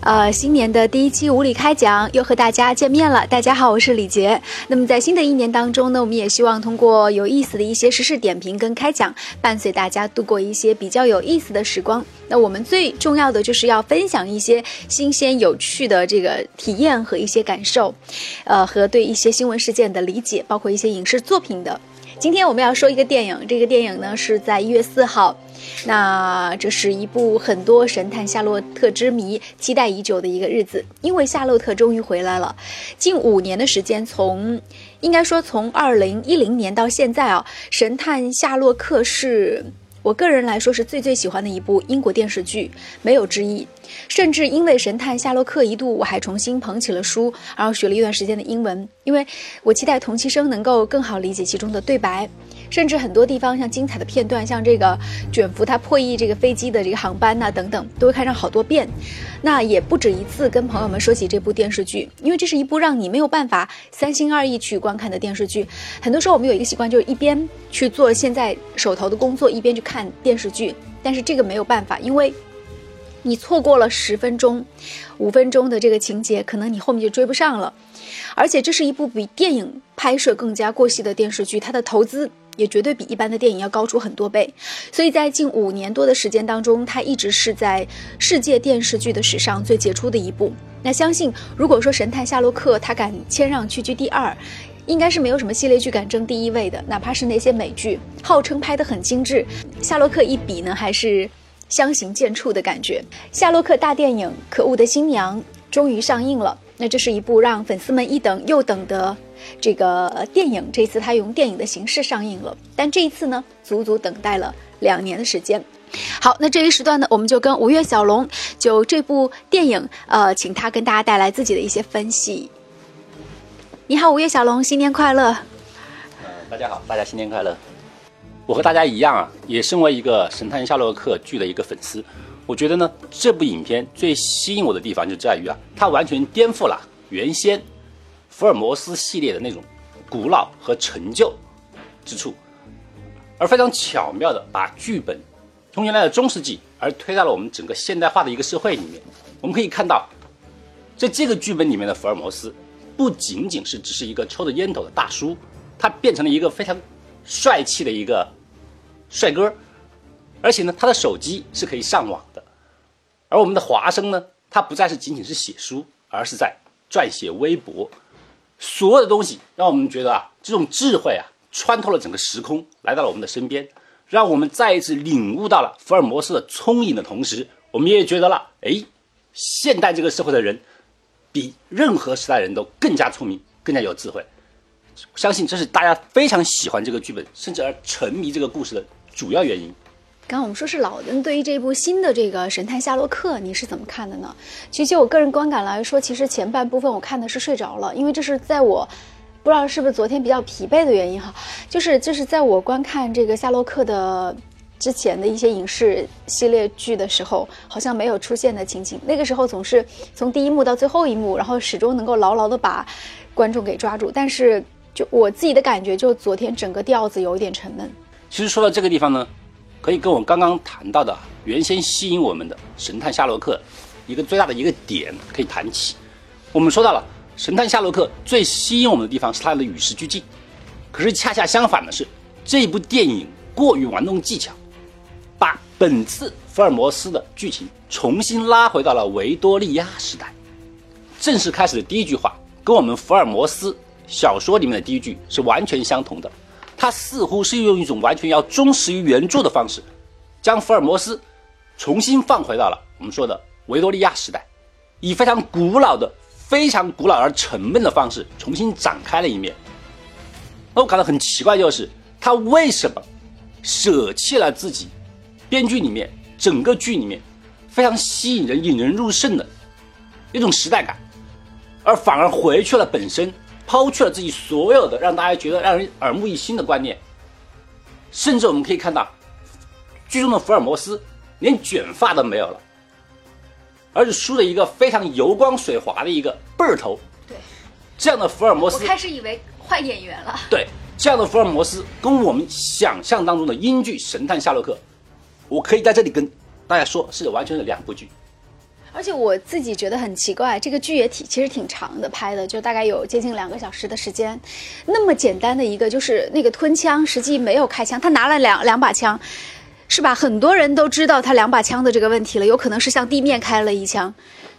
呃，新年的第一期无理开讲又和大家见面了。大家好，我是李杰。那么在新的一年当中呢，我们也希望通过有意思的一些时事点评跟开讲，伴随大家度过一些比较有意思的时光。那我们最重要的就是要分享一些新鲜有趣的这个体验和一些感受，呃，和对一些新闻事件的理解，包括一些影视作品的。今天我们要说一个电影，这个电影呢是在一月四号。那这是一部很多神探夏洛特之谜期待已久的一个日子，因为夏洛特终于回来了。近五年的时间，从应该说从二零一零年到现在啊，神探夏洛克是。我个人来说是最最喜欢的一部英国电视剧，没有之一。甚至因为《神探夏洛克》，一度我还重新捧起了书，然后学了一段时间的英文，因为我期待同期生能够更好理解其中的对白。甚至很多地方像精彩的片段，像这个卷福他破译这个飞机的这个航班呐等等，都会看上好多遍。那也不止一次跟朋友们说起这部电视剧，因为这是一部让你没有办法三心二意去观看的电视剧。很多时候我们有一个习惯，就是一边去做现在手头的工作，一边去看电视剧。但是这个没有办法，因为你错过了十分钟、五分钟的这个情节，可能你后面就追不上了。而且这是一部比电影拍摄更加过细的电视剧，它的投资。也绝对比一般的电影要高出很多倍，所以在近五年多的时间当中，它一直是在世界电视剧的史上最杰出的一部。那相信，如果说《神探夏洛克》他敢谦让屈居第二，应该是没有什么系列剧敢争第一位的。哪怕是那些美剧，号称拍得很精致，夏洛克一比呢，还是相形见绌的感觉。夏洛克大电影《可恶的新娘》终于上映了，那这是一部让粉丝们一等又等的。这个电影这次它用电影的形式上映了，但这一次呢，足足等待了两年的时间。好，那这一时段呢，我们就跟五月小龙就这部电影，呃，请他跟大家带来自己的一些分析。你好，五月小龙，新年快乐！呃，大家好，大家新年快乐！我和大家一样啊，也身为一个《神探夏洛克》剧的一个粉丝，我觉得呢，这部影片最吸引我的地方就在于啊，它完全颠覆了原先。福尔摩斯系列的那种古老和陈旧之处，而非常巧妙的把剧本从原来的中世纪而推到了我们整个现代化的一个社会里面。我们可以看到，在这个剧本里面的福尔摩斯不仅仅是只是一个抽着烟斗的大叔，他变成了一个非常帅气的一个帅哥，而且呢，他的手机是可以上网的。而我们的华生呢，他不再是仅仅是写书，而是在撰写微博。所有的东西让我们觉得啊，这种智慧啊，穿透了整个时空，来到了我们的身边，让我们再一次领悟到了福尔摩斯的聪颖的同时，我们也觉得了，哎，现代这个社会的人，比任何时代人都更加聪明，更加有智慧。相信这是大家非常喜欢这个剧本，甚至而沉迷这个故事的主要原因。刚刚我们说是老的，对于这部新的这个《神探夏洛克》，你是怎么看的呢？其实就我个人观感来说，其实前半部分我看的是睡着了，因为这是在我不知道是不是昨天比较疲惫的原因哈，就是就是在我观看这个夏洛克的之前的一些影视系列剧的时候，好像没有出现的情景。那个时候总是从第一幕到最后一幕，然后始终能够牢牢的把观众给抓住。但是就我自己的感觉，就昨天整个调子有一点沉闷。其实说到这个地方呢。可以跟我刚刚谈到的原先吸引我们的神探夏洛克一个最大的一个点可以谈起。我们说到了神探夏洛克最吸引我们的地方是他的与时俱进，可是恰恰相反的是，这部电影过于玩弄技巧，把本次福尔摩斯的剧情重新拉回到了维多利亚时代。正式开始的第一句话跟我们福尔摩斯小说里面的第一句是完全相同的。他似乎是用一种完全要忠实于原著的方式，将福尔摩斯重新放回到了我们说的维多利亚时代，以非常古老的、非常古老而沉闷的方式重新展开了一面。那我感到很奇怪，就是他为什么舍弃了自己编剧里面整个剧里面非常吸引人、引人入胜的一种时代感，而反而回去了本身。抛去了自己所有的让大家觉得让人耳目一新的观念，甚至我们可以看到，剧中的福尔摩斯连卷发都没有了，而是梳了一个非常油光水滑的一个背儿头。对，这样的福尔摩斯，我开始以为换演员了。对，这样的福尔摩斯跟我们想象当中的英剧《神探夏洛克》，我可以在这里跟大家说，是完全是两部剧。而且我自己觉得很奇怪，这个剧也挺其实挺长的，拍的就大概有接近两个小时的时间。那么简单的一个就是那个吞枪，实际没有开枪，他拿了两两把枪，是吧？很多人都知道他两把枪的这个问题了，有可能是向地面开了一枪。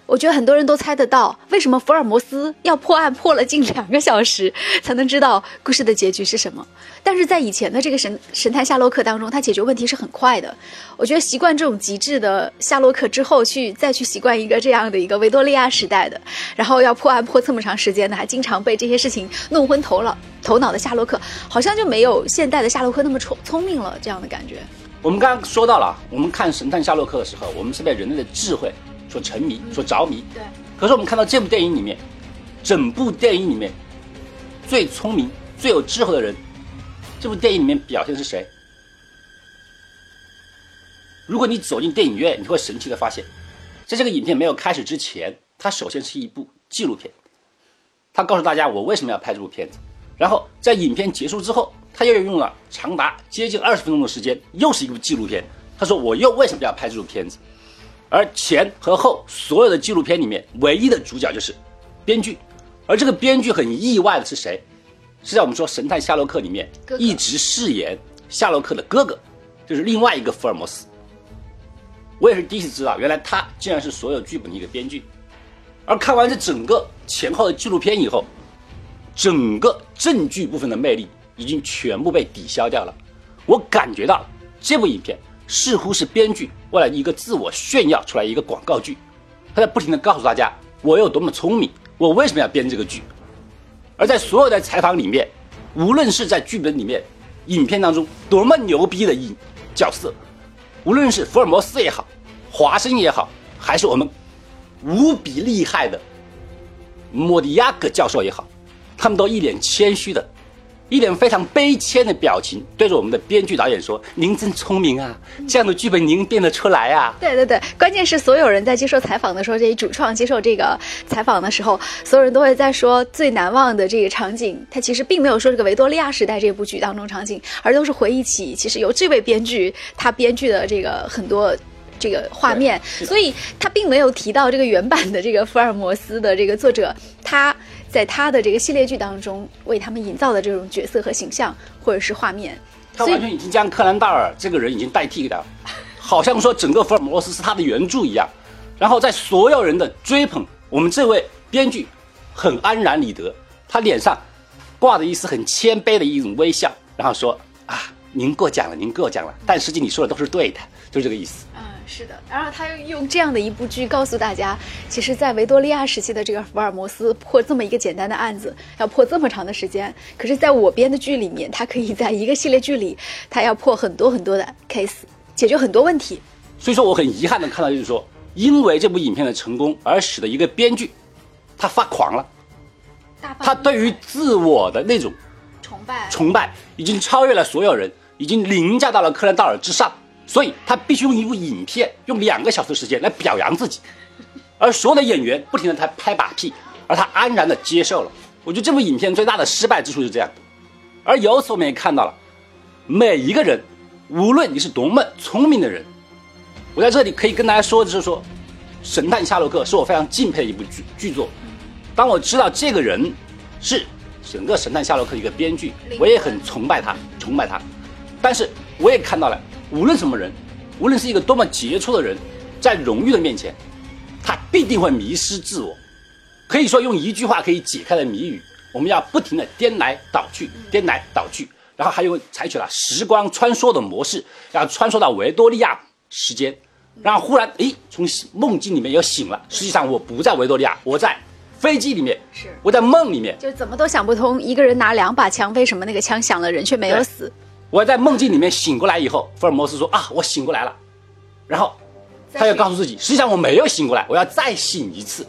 我觉得很多人都猜得到，为什么福尔摩斯要破案破了近两个小时才能知道故事的结局是什么？但是在以前的这个神神探夏洛克当中，他解决问题是很快的。我觉得习惯这种极致的夏洛克之后，去再去习惯一个这样的一个维多利亚时代的，然后要破案破这么长时间的，还经常被这些事情弄昏头脑头脑的夏洛克，好像就没有现代的夏洛克那么聪聪明了这样的感觉。我们刚刚说到了，我们看神探夏洛克的时候，我们是被人类的智慧。所沉迷，所着迷。对。可是我们看到这部电影里面，整部电影里面最聪明、最有智慧的人，这部电影里面表现的是谁？如果你走进电影院，你会神奇的发现，在这个影片没有开始之前，它首先是一部纪录片。他告诉大家我为什么要拍这部片子，然后在影片结束之后，他又用了长达接近二十分钟的时间，又是一部纪录片。他说我又为什么要拍这部片子？而前和后所有的纪录片里面，唯一的主角就是编剧，而这个编剧很意外的是谁？是在我们说《神探夏洛克》里面一直饰演夏洛克的哥哥，就是另外一个福尔摩斯。我也是第一次知道，原来他竟然是所有剧本的一个编剧。而看完这整个前后的纪录片以后，整个证据部分的魅力已经全部被抵消掉了。我感觉到这部影片。似乎是编剧为了一个自我炫耀出来一个广告剧，他在不停的告诉大家我有多么聪明，我为什么要编这个剧。而在所有的采访里面，无论是在剧本里面、影片当中多么牛逼的影角色，无论是福尔摩斯也好，华生也好，还是我们无比厉害的莫迪亚克教授也好，他们都一脸谦虚的。一脸非常悲切的表情，对着我们的编剧导演说：“您真聪明啊，这样的剧本您编得出来啊？”对对对，关键是所有人在接受采访的时候，这些主创接受这个采访的时候，所有人都会在说最难忘的这个场景。他其实并没有说这个维多利亚时代这部剧当中场景，而都是回忆起其实由这位编剧他编剧的这个很多这个画面，所以他并没有提到这个原版的这个福尔摩斯的这个作者他。在他的这个系列剧当中，为他们营造的这种角色和形象，或者是画面，他完全已经将柯南道尔这个人已经代替了，好像说整个福尔摩斯是他的原著一样。然后在所有人的追捧，我们这位编剧很安然理得，他脸上挂着一丝很谦卑的一种微笑，然后说：“啊，您过奖了，您过奖了。”但实际你说的都是对的，就这个意思。是的，然后他又用这样的一部剧告诉大家，其实，在维多利亚时期的这个福尔摩斯破这么一个简单的案子，要破这么长的时间。可是，在我编的剧里面，他可以在一个系列剧里，他要破很多很多的 case，解决很多问题。所以说，我很遗憾的看到，就是说，因为这部影片的成功，而使得一个编剧他发狂了，他对于自我的那种崇拜，崇拜已经超越了所有人，已经凌驾到了柯南道尔之上。所以他必须用一部影片，用两个小时的时间来表扬自己，而所有的演员不停的他拍马屁，而他安然的接受了。我觉得这部影片最大的失败之处是这样，而由此我们也看到了，每一个人，无论你是多么聪明的人，我在这里可以跟大家说的就是说，《神探夏洛克》是我非常敬佩的一部剧剧作。当我知道这个人是整个《神探夏洛克》一个编剧，我也很崇拜他，崇拜他。但是我也看到了。无论什么人，无论是一个多么杰出的人，在荣誉的面前，他必定会迷失自我。可以说，用一句话可以解开的谜语：我们要不停的颠来倒去，颠来倒去，然后还有采取了时光穿梭的模式，要穿梭到维多利亚时间，然后忽然诶，从梦境里面又醒了。实际上我不在维多利亚，我在飞机里面，是我在梦里面，就怎么都想不通，一个人拿两把枪，为什么那个枪响了，人却没有死？我在梦境里面醒过来以后，福尔摩斯说：“啊，我醒过来了。”然后他又告诉自己，实际上我没有醒过来，我要再醒一次。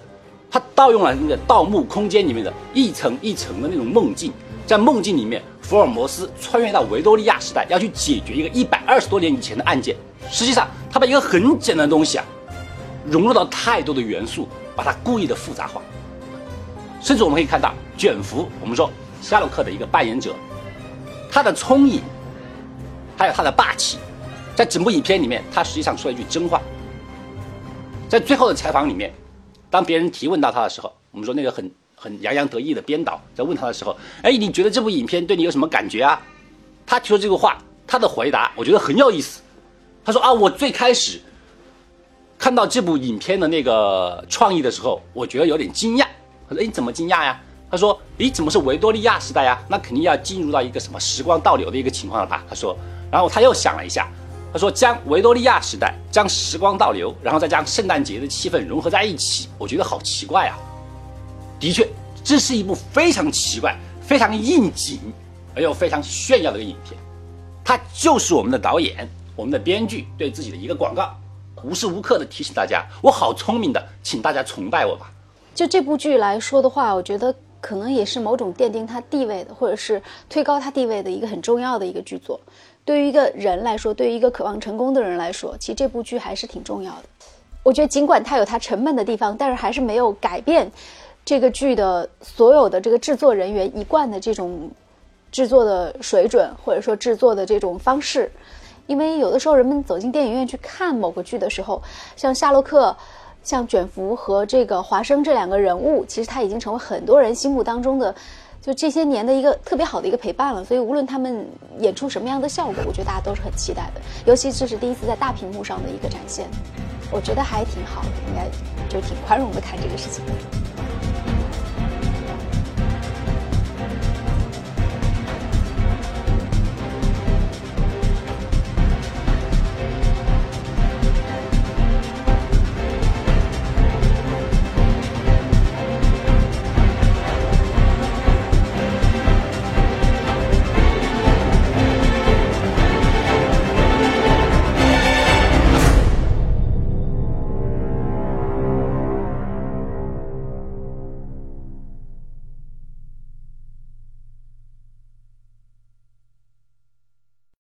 他盗用了那个《盗墓空间》里面的一层一层的那种梦境，在梦境里面，福尔摩斯穿越到维多利亚时代，要去解决一个一百二十多年以前的案件。实际上，他把一个很简单的东西啊，融入到太多的元素，把它故意的复杂化。甚至我们可以看到，卷福，我们说夏洛克的一个扮演者，他的聪颖。还有他的霸气，在整部影片里面，他实际上说了一句真话：“在最后的采访里面，当别人提问到他的时候，我们说那个很很洋洋得意的编导在问他的时候，哎，你觉得这部影片对你有什么感觉啊？他提出这个话，他的回答我觉得很有意思。他说啊，我最开始看到这部影片的那个创意的时候，我觉得有点惊讶。他说，哎，怎么惊讶呀？他说，你，怎么是维多利亚时代呀？那肯定要进入到一个什么时光倒流的一个情况了吧？他说，然后他又想了一下。他说：“将维多利亚时代，将时光倒流，然后再将圣诞节的气氛融合在一起，我觉得好奇怪啊！的确，这是一部非常奇怪、非常应景而又非常炫耀的一个影片。它就是我们的导演、我们的编剧对自己的一个广告，无时无刻的提醒大家：我好聪明的，请大家崇拜我吧。”就这部剧来说的话，我觉得可能也是某种奠定他地位的，或者是推高他地位的一个很重要的一个剧作。对于一个人来说，对于一个渴望成功的人来说，其实这部剧还是挺重要的。我觉得尽管它有它沉闷的地方，但是还是没有改变这个剧的所有的这个制作人员一贯的这种制作的水准，或者说制作的这种方式。因为有的时候人们走进电影院去看某个剧的时候，像夏洛克、像卷福和这个华生这两个人物，其实他已经成为很多人心目当中的。就这些年的一个特别好的一个陪伴了，所以无论他们演出什么样的效果，我觉得大家都是很期待的。尤其这是第一次在大屏幕上的一个展现，我觉得还挺好的，应该就挺宽容的看这个事情。